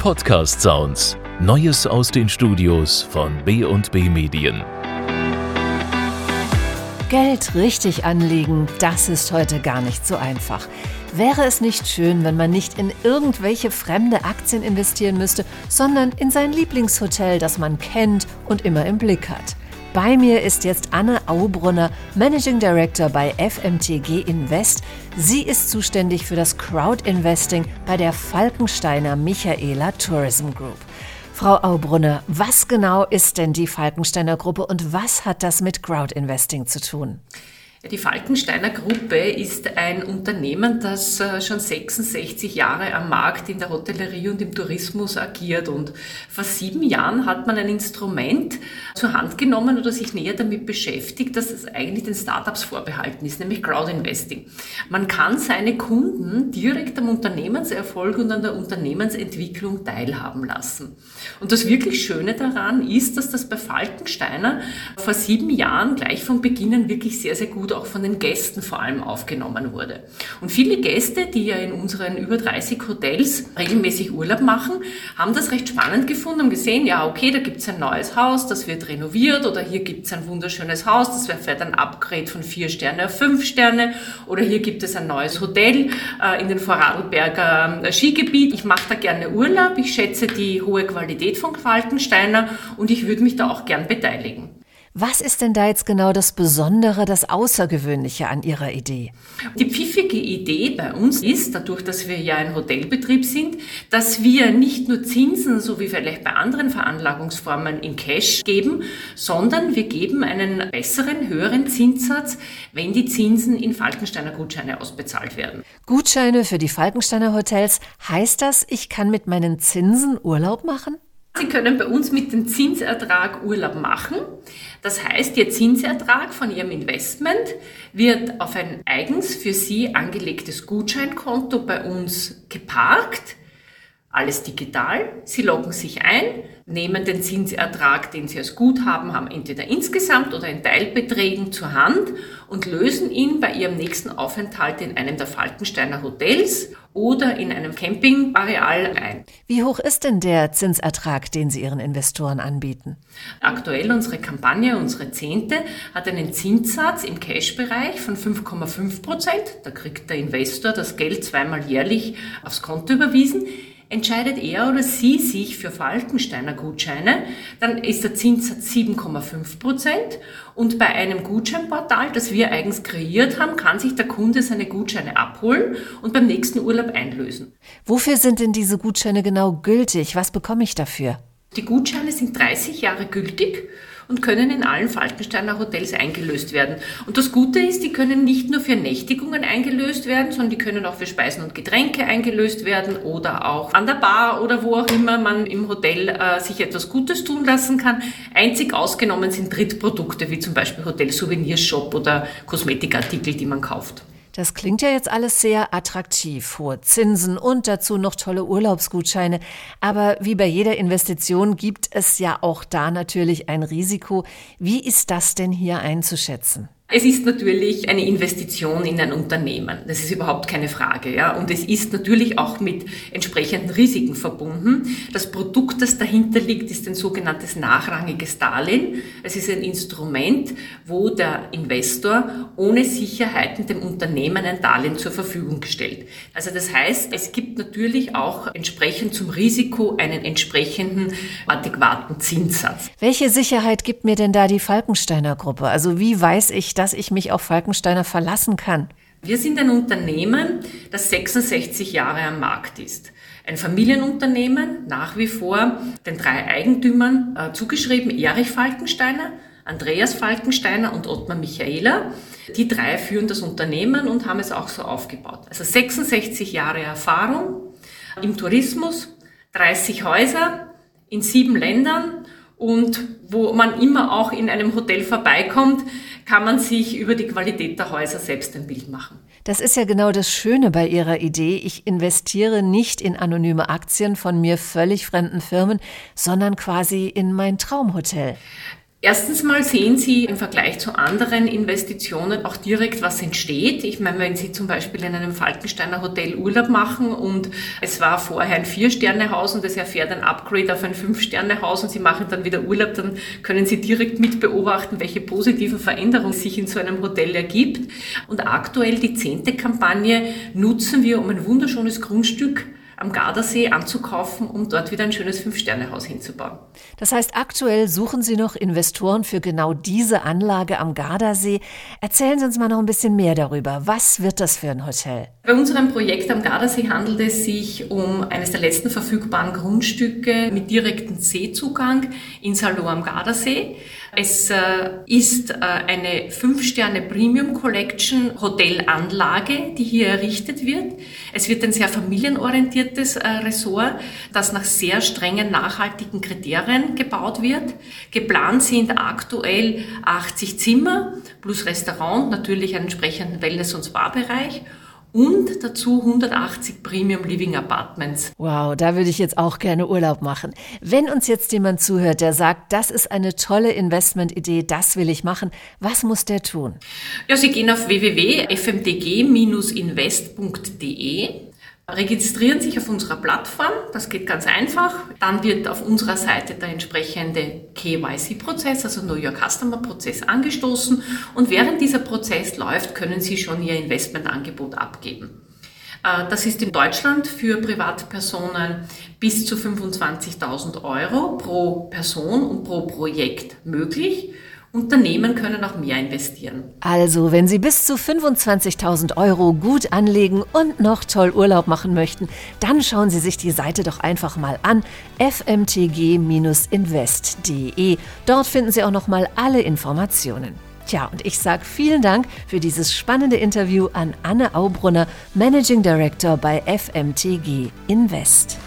Podcast Sounds. Neues aus den Studios von B&B Medien. Geld richtig anlegen, das ist heute gar nicht so einfach. Wäre es nicht schön, wenn man nicht in irgendwelche fremde Aktien investieren müsste, sondern in sein Lieblingshotel, das man kennt und immer im Blick hat? Bei mir ist jetzt Anne Aubrunner, Managing Director bei FMTG Invest. Sie ist zuständig für das Crowd Investing bei der Falkensteiner Michaela Tourism Group. Frau Aubrunner, was genau ist denn die Falkensteiner Gruppe und was hat das mit Crowd Investing zu tun? Die Falkensteiner Gruppe ist ein Unternehmen, das äh, schon 66 Jahre am Markt in der Hotellerie und im Tourismus agiert. Und vor sieben Jahren hat man ein Instrument zur Hand genommen oder sich näher damit beschäftigt, dass es eigentlich den Startups vorbehalten ist, nämlich Crowd Investing. Man kann seine Kunden direkt am Unternehmenserfolg und an der Unternehmensentwicklung teilhaben lassen. Und das wirklich Schöne daran ist, dass das bei Falkensteiner vor sieben Jahren gleich von Beginn an wirklich sehr, sehr gut gut auch von den Gästen vor allem aufgenommen wurde. Und viele Gäste, die ja in unseren über 30 Hotels regelmäßig Urlaub machen, haben das recht spannend gefunden, haben gesehen, ja, okay, da gibt's ein neues Haus, das wird renoviert oder hier gibt's ein wunderschönes Haus, das wird ein Upgrade von vier Sterne auf fünf Sterne oder hier gibt es ein neues Hotel äh, in den Vorarlberger äh, Skigebiet. Ich mache da gerne Urlaub, ich schätze die hohe Qualität von Falkensteiner und ich würde mich da auch gern beteiligen. Was ist denn da jetzt genau das Besondere, das Außergewöhnliche an Ihrer Idee? Die pfiffige Idee bei uns ist, dadurch, dass wir ja ein Hotelbetrieb sind, dass wir nicht nur Zinsen, so wie vielleicht bei anderen Veranlagungsformen in Cash geben, sondern wir geben einen besseren, höheren Zinssatz, wenn die Zinsen in Falkensteiner Gutscheine ausbezahlt werden. Gutscheine für die Falkensteiner Hotels, heißt das, ich kann mit meinen Zinsen Urlaub machen? Sie können bei uns mit dem Zinsertrag Urlaub machen. Das heißt, Ihr Zinsertrag von Ihrem Investment wird auf ein eigens für Sie angelegtes Gutscheinkonto bei uns geparkt. Alles digital. Sie loggen sich ein, nehmen den Zinsertrag, den Sie als Guthaben haben, entweder insgesamt oder in Teilbeträgen zur Hand und lösen ihn bei Ihrem nächsten Aufenthalt in einem der Falkensteiner Hotels oder in einem Campingareal ein. Wie hoch ist denn der Zinsertrag, den Sie Ihren Investoren anbieten? Aktuell unsere Kampagne, unsere Zehnte, hat einen Zinssatz im Cash-Bereich von 5,5 Prozent. Da kriegt der Investor das Geld zweimal jährlich aufs Konto überwiesen. Entscheidet er oder sie sich für Falkensteiner Gutscheine, dann ist der Zinssatz 7,5 Prozent und bei einem Gutscheinportal, das wir eigens kreiert haben, kann sich der Kunde seine Gutscheine abholen und beim nächsten Urlaub einlösen. Wofür sind denn diese Gutscheine genau gültig? Was bekomme ich dafür? Die Gutscheine sind 30 Jahre gültig und können in allen Falkensteiner Hotels eingelöst werden. Und das Gute ist, die können nicht nur für Nächtigungen eingelöst werden, sondern die können auch für Speisen und Getränke eingelöst werden oder auch an der Bar oder wo auch immer man im Hotel äh, sich etwas Gutes tun lassen kann. Einzig ausgenommen sind Drittprodukte wie zum Beispiel Hotel Souvenirshop oder Kosmetikartikel, die man kauft. Das klingt ja jetzt alles sehr attraktiv. Hohe Zinsen und dazu noch tolle Urlaubsgutscheine. Aber wie bei jeder Investition gibt es ja auch da natürlich ein Risiko. Wie ist das denn hier einzuschätzen? Es ist natürlich eine Investition in ein Unternehmen. Das ist überhaupt keine Frage, ja. Und es ist natürlich auch mit entsprechenden Risiken verbunden. Das Produkt, das dahinter liegt, ist ein sogenanntes nachrangiges Darlehen. Es ist ein Instrument, wo der Investor ohne Sicherheiten dem Unternehmen ein Darlehen zur Verfügung stellt. Also das heißt, es gibt natürlich auch entsprechend zum Risiko einen entsprechenden adäquaten Zinssatz. Welche Sicherheit gibt mir denn da die Falkensteiner Gruppe? Also wie weiß ich, dass ich mich auf Falkensteiner verlassen kann? Wir sind ein Unternehmen, das 66 Jahre am Markt ist. Ein Familienunternehmen, nach wie vor den drei Eigentümern äh, zugeschrieben, Erich Falkensteiner, Andreas Falkensteiner und Ottmar Michaela. Die drei führen das Unternehmen und haben es auch so aufgebaut. Also 66 Jahre Erfahrung im Tourismus, 30 Häuser in sieben Ländern und wo man immer auch in einem Hotel vorbeikommt, kann man sich über die Qualität der Häuser selbst ein Bild machen. Das ist ja genau das Schöne bei Ihrer Idee. Ich investiere nicht in anonyme Aktien von mir völlig fremden Firmen, sondern quasi in mein Traumhotel. Erstens mal sehen Sie im Vergleich zu anderen Investitionen auch direkt, was entsteht. Ich meine, wenn Sie zum Beispiel in einem Falkensteiner Hotel Urlaub machen und es war vorher ein Vier-Sterne-Haus und es erfährt ein Upgrade auf ein Fünf-Sterne-Haus und Sie machen dann wieder Urlaub, dann können Sie direkt mit beobachten, welche positiven Veränderungen sich in so einem Hotel ergibt. Und aktuell die zehnte Kampagne nutzen wir, um ein wunderschönes Grundstück am Gardasee anzukaufen, um dort wieder ein schönes Fünf-Sterne-Haus hinzubauen. Das heißt, aktuell suchen Sie noch Investoren für genau diese Anlage am Gardasee. Erzählen Sie uns mal noch ein bisschen mehr darüber. Was wird das für ein Hotel? Bei unserem Projekt am Gardasee handelt es sich um eines der letzten verfügbaren Grundstücke mit direktem Seezugang in Salo am Gardasee. Es äh, ist äh, eine Fünf-Sterne Premium Collection Hotelanlage, die hier errichtet wird. Es wird ein sehr familienorientiertes äh, Ressort, das nach sehr strengen nachhaltigen Kriterien gebaut wird. Geplant sind aktuell 80 Zimmer plus Restaurant, natürlich einen entsprechenden Wellness- und Spa-Bereich und dazu 180 Premium Living Apartments. Wow, da würde ich jetzt auch gerne Urlaub machen. Wenn uns jetzt jemand zuhört, der sagt, das ist eine tolle Investmentidee, das will ich machen, was muss der tun? Ja, Sie gehen auf www.fmdg-invest.de registrieren sich auf unserer Plattform. Das geht ganz einfach. Dann wird auf unserer Seite der entsprechende KYC-Prozess, also Know Your Customer-Prozess angestoßen. Und während dieser Prozess läuft, können Sie schon Ihr Investmentangebot abgeben. Äh, das ist in Deutschland für Privatpersonen bis zu 25.000 Euro pro Person und pro Projekt möglich. Unternehmen können auch mehr investieren. Also, wenn Sie bis zu 25.000 Euro gut anlegen und noch toll Urlaub machen möchten, dann schauen Sie sich die Seite doch einfach mal an, fmtg-invest.de. Dort finden Sie auch noch mal alle Informationen. Tja, und ich sage vielen Dank für dieses spannende Interview an Anne Aubrunner, Managing Director bei FMTG Invest.